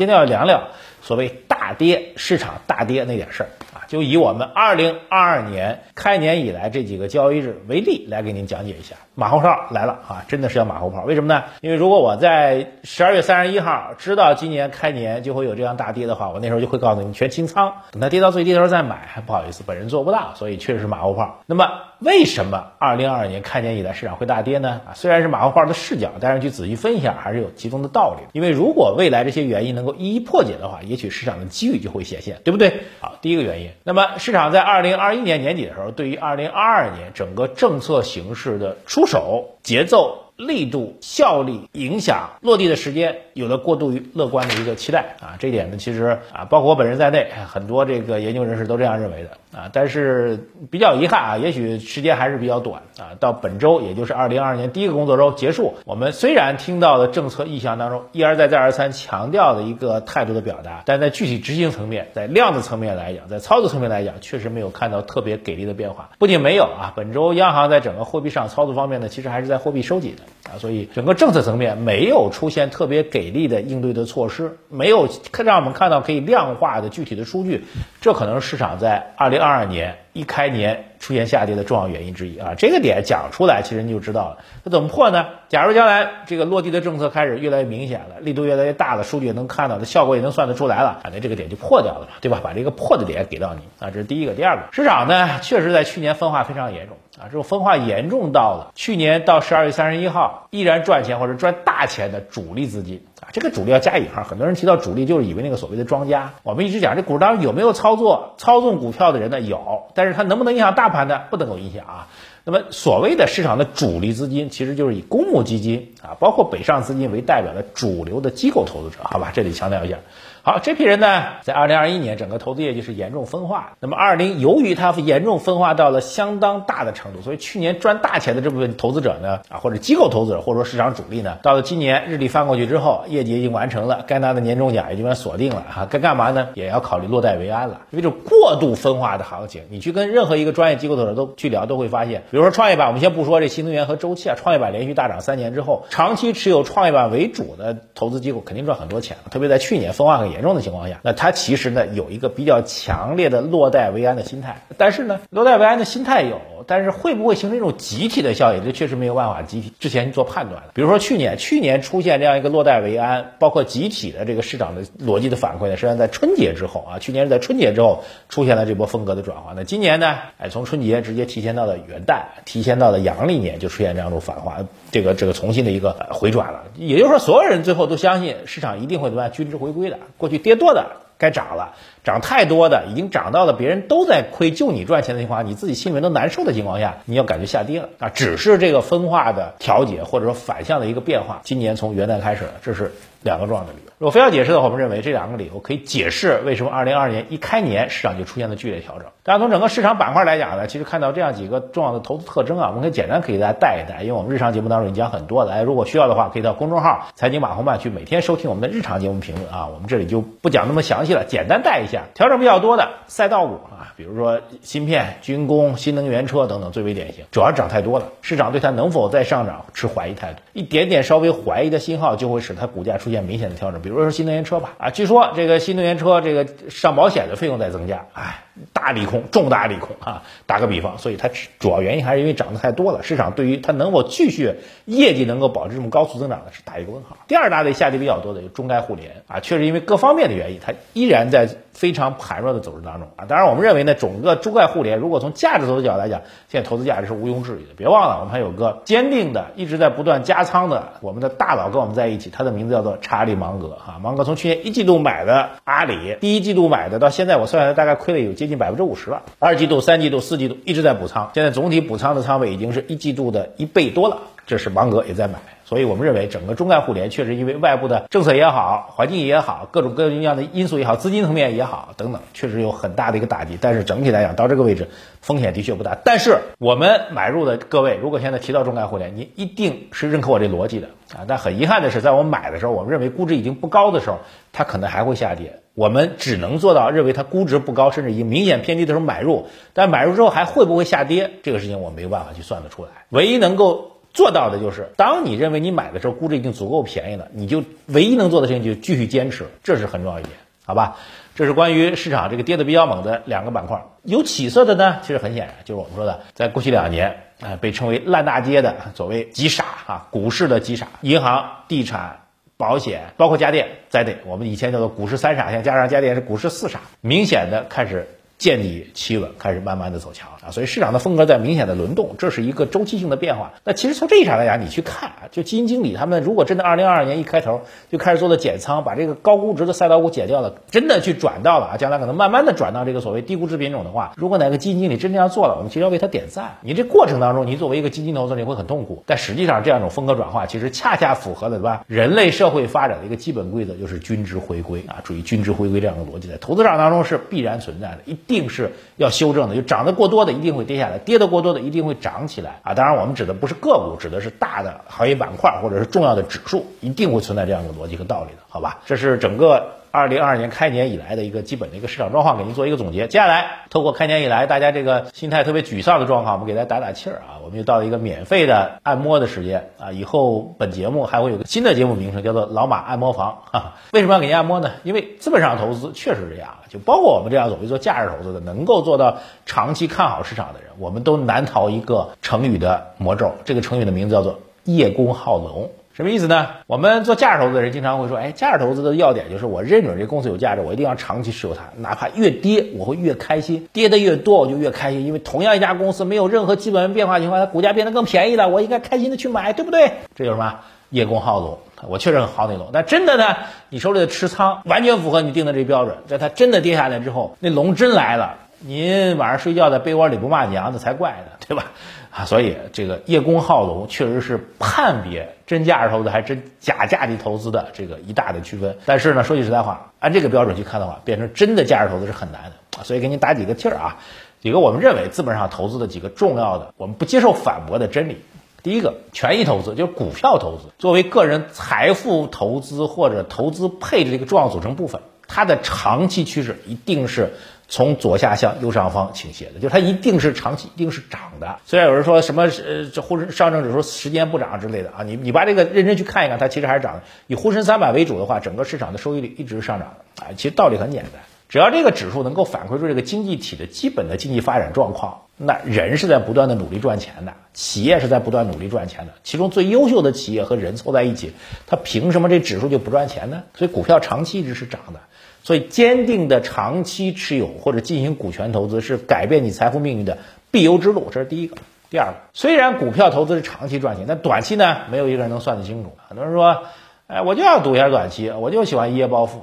今天要聊聊所谓大跌市场大跌那点事儿，就以我们二零二二年开年以来这几个交易日为例来给您讲解一下。马后炮来了啊，真的是要马后炮。为什么呢？因为如果我在十二月三十一号知道今年开年就会有这样大跌的话，我那时候就会告诉你全清仓，等它跌到最低的时候再买。不好意思，本人做不到，所以确实是马后炮。那么为什么二零二二年开年以来市场会大跌呢？啊，虽然是马后炮的视角，但是去仔细分析一下还是有其中的道理。因为如果未来这些原因能够一一破解的话，也许市场的机遇就会显现，对不对？好，第一个原因，那么市场在二零二一年年底的时候，对于二零二二年整个政策形势的出手节奏。力度、效力、影响、落地的时间，有了过度于乐观的一个期待啊！这一点呢，其实啊，包括我本人在内，很多这个研究人士都这样认为的啊。但是比较遗憾啊，也许时间还是比较短啊。到本周，也就是二零二二年第一个工作周结束，我们虽然听到的政策意向当中一而再、再而三强调的一个态度的表达，但在具体执行层面，在量的层面来讲，在操作层面来讲，确实没有看到特别给力的变化。不仅没有啊，本周央行在整个货币市场操作方面呢，其实还是在货币收紧的。啊，所以整个政策层面没有出现特别给力的应对的措施，没有让我们看到可以量化的具体的数据，这可能是市场在二零二二年一开年出现下跌的重要原因之一啊。这个点讲出来，其实你就知道了。那怎么破呢？假如将来这个落地的政策开始越来越明显了，力度越来越大了，数据也能看到的效果也能算得出来了，啊，那这个点就破掉了嘛，对吧？把这个破的点给到你啊，这是第一个。第二个，市场呢确实在去年分化非常严重。啊，这种分化严重到了去年到十二月三十一号依然赚钱或者赚大钱的主力资金啊，这个主力要加引号。很多人提到主力，就是以为那个所谓的庄家。我们一直讲，这股市当中有没有操作操纵股票的人呢？有，但是他能不能影响大盘呢？不能够影响啊。那么所谓的市场的主力资金，其实就是以公募基金啊，包括北上资金为代表的主流的机构投资者，好吧？这里强调一下。好，这批人呢，在二零二一年整个投资业绩是严重分化。那么二零由于它严重分化到了相当大的程度，所以去年赚大钱的这部分投资者呢，啊或者机构投资者或者说市场主力呢，到了今年日历翻过去之后，业绩已经完成了，该拿的年终奖也基本锁定了哈，该干嘛呢？也要考虑落袋为安了。因为这过度分化的行情，你去跟任何一个专业机构投资者都去聊，都会发现，比如说创业板，我们先不说这新能源和周期啊，创业板连续大涨三年之后，长期持有创业板为主的投资机构肯定赚很多钱，特别在去年分化很严重的情况下。那他其实呢有一个比较强烈的落袋为安的心态，但是呢落袋为安的心态有，但是会不会形成一种集体的效应？这确实没有办法集体之前做判断比如说去年，去年出现这样一个落袋为安，包括集体的这个市场的逻辑的反馈呢，实际上在春节之后啊，去年是在春节之后出现了这波风格的转换。那今年呢，哎，从春节直接提前到了元旦，提前到了阳历年就出现这样一种反化，这个这个重新的一个回转了。也就是说，所有人最后都相信市场一定会怎么样均值回归的，过去跌多的。该涨了，涨太多的已经涨到了别人都在亏，就你赚钱的情况下，你自己心里面都难受的情况下，你要感觉下跌了啊！只是这个分化的调节或者说反向的一个变化，今年从元旦开始，这是两个重要的理由。如果非要解释的话，我们认为这两个理由可以解释为什么二零二二年一开年市场就出现了剧烈调整。大家从整个市场板块来讲呢，其实看到这样几个重要的投资特征啊，我们可以简单可以大家带一带，因为我们日常节目当中已经讲很多了。哎，如果需要的话，可以到公众号财经马红漫去每天收听我们的日常节目评论啊。我们这里就不讲那么详细了，简单带一下。调整比较多的赛道股啊，比如说芯片、军工、新能源车等等最为典型，主要是涨太多了，市场对它能否再上涨持怀疑态度，一点点稍微怀疑的信号就会使它股价出现明显的调整。比如说新能源车吧，啊，据说这个新能源车这个上保险的费用在增加，哎。大利空，重大利空啊！打个比方，所以它主要原因还是因为涨得太多了，市场对于它能否继续业绩能够保持这么高速增长的是打一个问号。第二大类下跌比较多的有中概互联啊，确实因为各方面的原因，它依然在非常盘弱的走势当中啊。当然，我们认为呢，整个中概互联如果从价值投资角度来讲，现在投资价值是毋庸置疑的。别忘了，我们还有个坚定的、一直在不断加仓的我们的大佬跟我们在一起，他的名字叫做查理芒格啊。芒格从去年一季度买的阿里，第一季度买的，到现在我算下来大概亏了有接近百分之五十了。二季度、三季度、四季度一直在补仓，现在总体补仓的仓位已经是一季度的一倍多了。这是芒格也在买，所以我们认为整个中概互联确实因为外部的政策也好、环境也好、各种各样的因素也好、资金层面也好等等，确实有很大的一个打击。但是整体来讲，到这个位置风险的确不大。但是我们买入的各位，如果现在提到中概互联，你一定是认可我这逻辑的啊。但很遗憾的是，在我们买的时候，我们认为估值已经不高的时候，它可能还会下跌。我们只能做到认为它估值不高，甚至已经明显偏低的时候买入。但买入之后还会不会下跌，这个事情我没有办法去算得出来。唯一能够做到的就是，当你认为你买的时候估值已经足够便宜了，你就唯一能做的事情就继续坚持，这是很重要一点，好吧？这是关于市场这个跌的比较猛的两个板块。有起色的呢，其实很显然就是我们说的，在过去两年啊被称为烂大街的所谓极傻啊，股市的极傻，银行、地产、保险，包括家电在内，我们以前叫做股市三傻，现在加上家电是股市四傻，明显的开始。见底企稳，开始慢慢的走强啊，所以市场的风格在明显的轮动，这是一个周期性的变化。那其实从这一场来讲，你去看啊，就基金经理他们如果真的二零二二年一开头就开始做了减仓，把这个高估值的赛道股减掉了，真的去转到了啊，将来可能慢慢的转到这个所谓低估值品种的话，如果哪个基金经理真这样做了，我们其实要为他点赞。你这过程当中，你作为一个基金投资者，你会很痛苦，但实际上这样一种风格转化，其实恰恰符合了对吧？人类社会发展的一个基本规则，就是均值回归啊，注意均值回归这样的逻辑，在投资市场当中是必然存在的，一定是要。修正的就涨得过多的一定会跌下来，跌得过多的一定会涨起来啊！当然，我们指的不是个股，指的是大的行业板块或者是重要的指数，一定会存在这样的逻辑和道理的，好吧？这是整个。二零二二年开年以来的一个基本的一个市场状况，给您做一个总结。接下来，透过开年以来大家这个心态特别沮丧的状况，我们给大家打打气儿啊！我们又到了一个免费的按摩的时间啊！以后本节目还会有个新的节目名称，叫做“老马按摩房”。哈，为什么要给您按摩呢？因为资本上投资确实是这样，就包括我们这样所谓做价值投资的，能够做到长期看好市场的人，我们都难逃一个成语的魔咒。这个成语的名字叫做“叶公好龙”。什么意思呢？我们做价值投资的人经常会说，哎，价值投资的要点就是我认准这公司有价值，我一定要长期持有它，哪怕越跌我会越开心，跌的越多我就越开心，因为同样一家公司没有任何基本面变化情况下，它股价变得更便宜了，我应该开心的去买，对不对？这就是什么？叶公好龙，我确实很好那龙，但真的呢，你手里的持仓完全符合你定的这标准，在它真的跌下来之后，那龙真来了，您晚上睡觉在被窝里不骂娘，那才怪呢，对吧？啊，所以这个叶公好龙确实是判别真价值投资还是真假价值投资的这个一大的区分。但是呢，说句实在话，按这个标准去看的话，变成真的价值投资是很难的。所以给你打几个气儿啊，几个我们认为资本上投资的几个重要的，我们不接受反驳的真理。第一个，权益投资就是股票投资，作为个人财富投资或者投资配置的一个重要组成部分，它的长期趋势一定是。从左下向右上方倾斜的，就它一定是长期一定是涨的。虽然有人说什么呃这沪深上证指数时间不涨之类的啊，你你把这个认真去看一看，它其实还是涨的。以沪深三百为主的话，整个市场的收益率一直上涨的啊。其实道理很简单，只要这个指数能够反馈出这个经济体的基本的经济发展状况，那人是在不断的努力赚钱的，企业是在不断努力赚钱的。其中最优秀的企业和人凑在一起，它凭什么这指数就不赚钱呢？所以股票长期一直是涨的。所以，坚定的长期持有或者进行股权投资是改变你财富命运的必由之路，这是第一个。第二个，虽然股票投资是长期赚钱，但短期呢，没有一个人能算得清楚。很多人说，哎，我就要赌一下短期，我就喜欢一夜暴富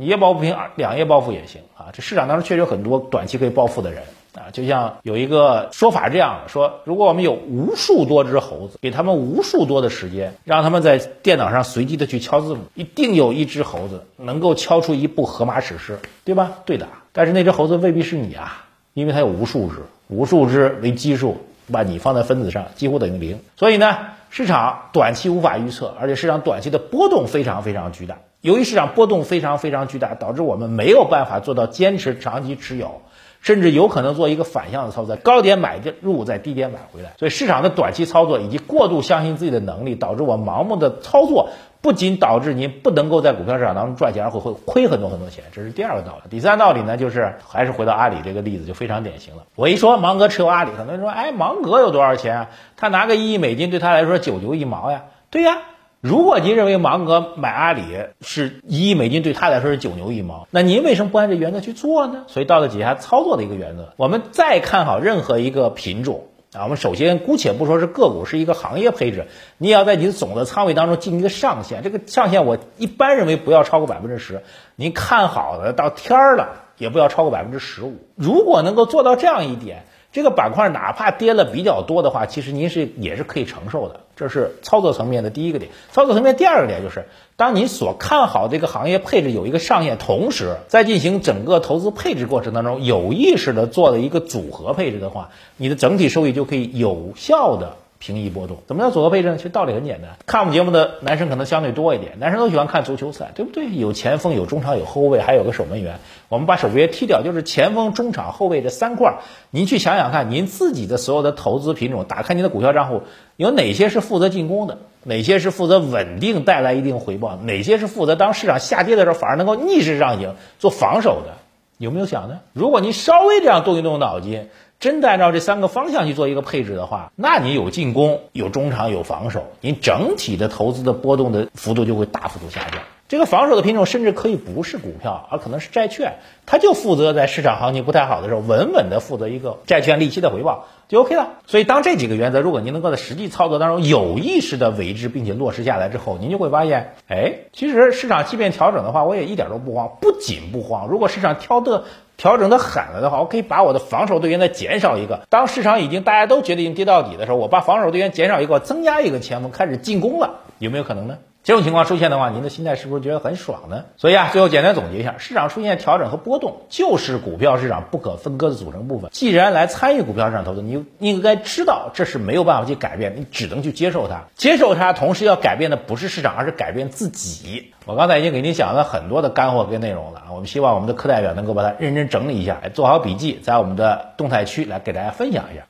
一夜暴富行，两夜暴富也行啊。这市场当中确实有很多短期可以暴富的人。啊，就像有一个说法这样：说如果我们有无数多只猴子，给他们无数多的时间，让他们在电脑上随机的去敲字母，一定有一只猴子能够敲出一部荷马史诗，对吧？对的。但是那只猴子未必是你啊，因为它有无数只，无数只为基数，把你放在分子上几乎等于零。所以呢，市场短期无法预测，而且市场短期的波动非常非常巨大。由于市场波动非常非常巨大，导致我们没有办法做到坚持长期持有。甚至有可能做一个反向的操作，高点买入，在低点买回来。所以市场的短期操作以及过度相信自己的能力，导致我盲目的操作，不仅导致您不能够在股票市场当中赚钱，而会会亏很多很多钱。这是第二个道理。第三道理呢，就是还是回到阿里这个例子，就非常典型了。我一说芒格持有阿里，很多人说，哎，芒格有多少钱啊？他拿个一亿美金对他来说九牛一毛呀？对呀。如果您认为芒格买阿里是一亿美金，对他来说是九牛一毛，那您为什么不按这原则去做呢？所以到了底下操作的一个原则，我们再看好任何一个品种啊，我们首先姑且不说是个股，是一个行业配置，你也要在你的总的仓位当中进行一个上限。这个上限我一般认为不要超过百分之十，您看好的到天儿了也不要超过百分之十五。如果能够做到这样一点。这个板块哪怕跌了比较多的话，其实您是也是可以承受的。这是操作层面的第一个点。操作层面第二个点就是，当你所看好这个行业配置有一个上限，同时在进行整个投资配置过程当中有意识的做了一个组合配置的话，你的整体收益就可以有效的平移波动。怎么叫组合配置呢？其实道理很简单，看我们节目的男生可能相对多一点，男生都喜欢看足球赛，对不对？有前锋，有中场，有后卫，还有个守门员。我们把守门员踢掉，就是前锋、中场、后卫这三块。您去想想看，您自己的所有的投资品种，打开您的股票账户，有哪些是负责进攻的？哪些是负责稳定带来一定回报？哪些是负责当市场下跌的时候反而能够逆势上行做防守的？有没有想呢？如果您稍微这样动一动脑筋，真的按照这三个方向去做一个配置的话，那你有进攻、有中场、有防守，您整体的投资的波动的幅度就会大幅度下降。这个防守的品种甚至可以不是股票，而可能是债券，它就负责在市场行情不太好的时候，稳稳的负责一个债券利息的回报，就 OK 了。所以，当这几个原则，如果您能够在实际操作当中有意识的为之，并且落实下来之后，您就会发现，哎，其实市场即便调整的话，我也一点都不慌。不仅不慌，如果市场调的调整的狠了的话，我可以把我的防守队员再减少一个。当市场已经大家都觉得已经跌到底的时候，我把防守队员减少一个，增加一个前锋，开始进攻了，有没有可能呢？这种情况出现的话，您的心态是不是觉得很爽呢？所以啊，最后简单总结一下，市场出现调整和波动，就是股票市场不可分割的组成部分。既然来参与股票市场投资，你应该知道这是没有办法去改变，你只能去接受它。接受它，同时要改变的不是市场，而是改变自己。我刚才已经给您讲了很多的干货跟内容了，我们希望我们的课代表能够把它认真整理一下，做好笔记，在我们的动态区来给大家分享一下。